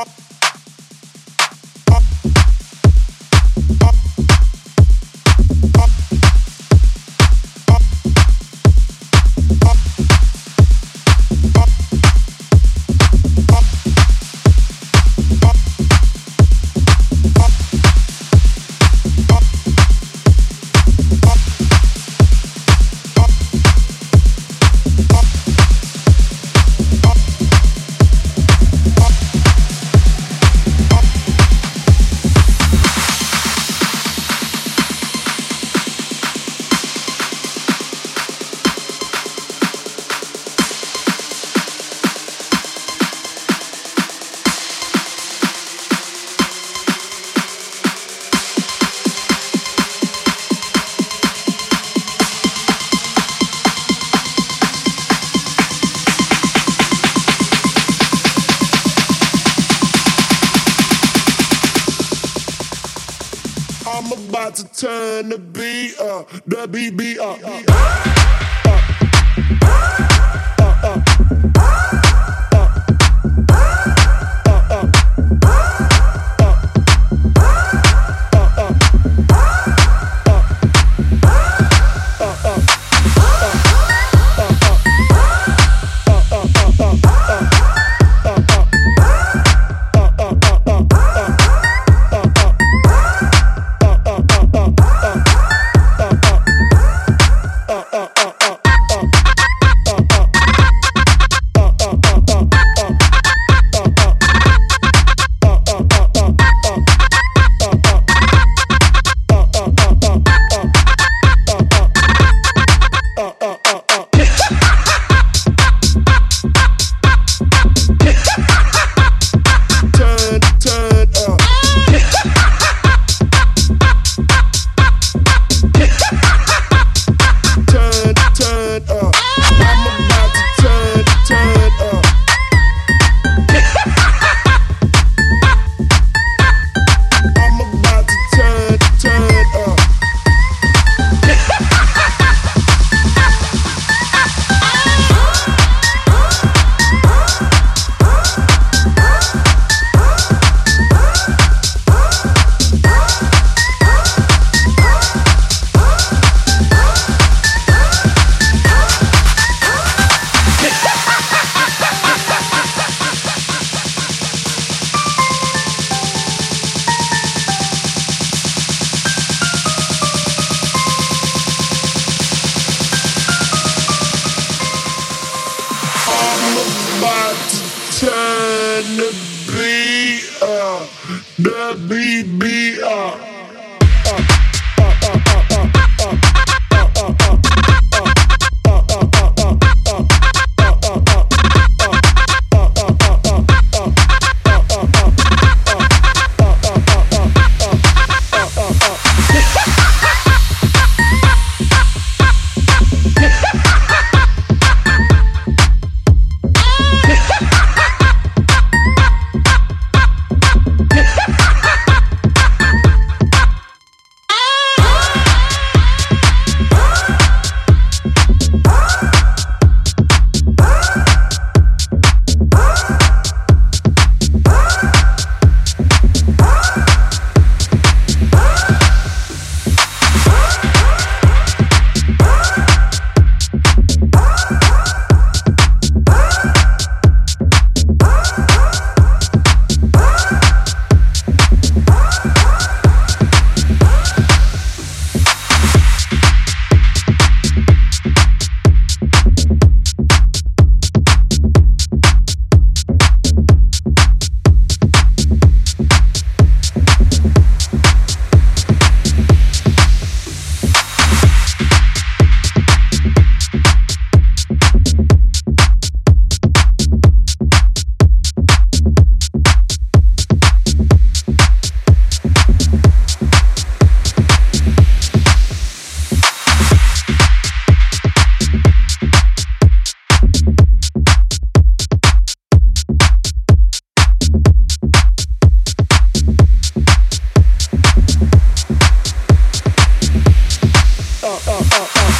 up I'm about to turn the beat up, the beat up. Turn the beat up, the beat beat up.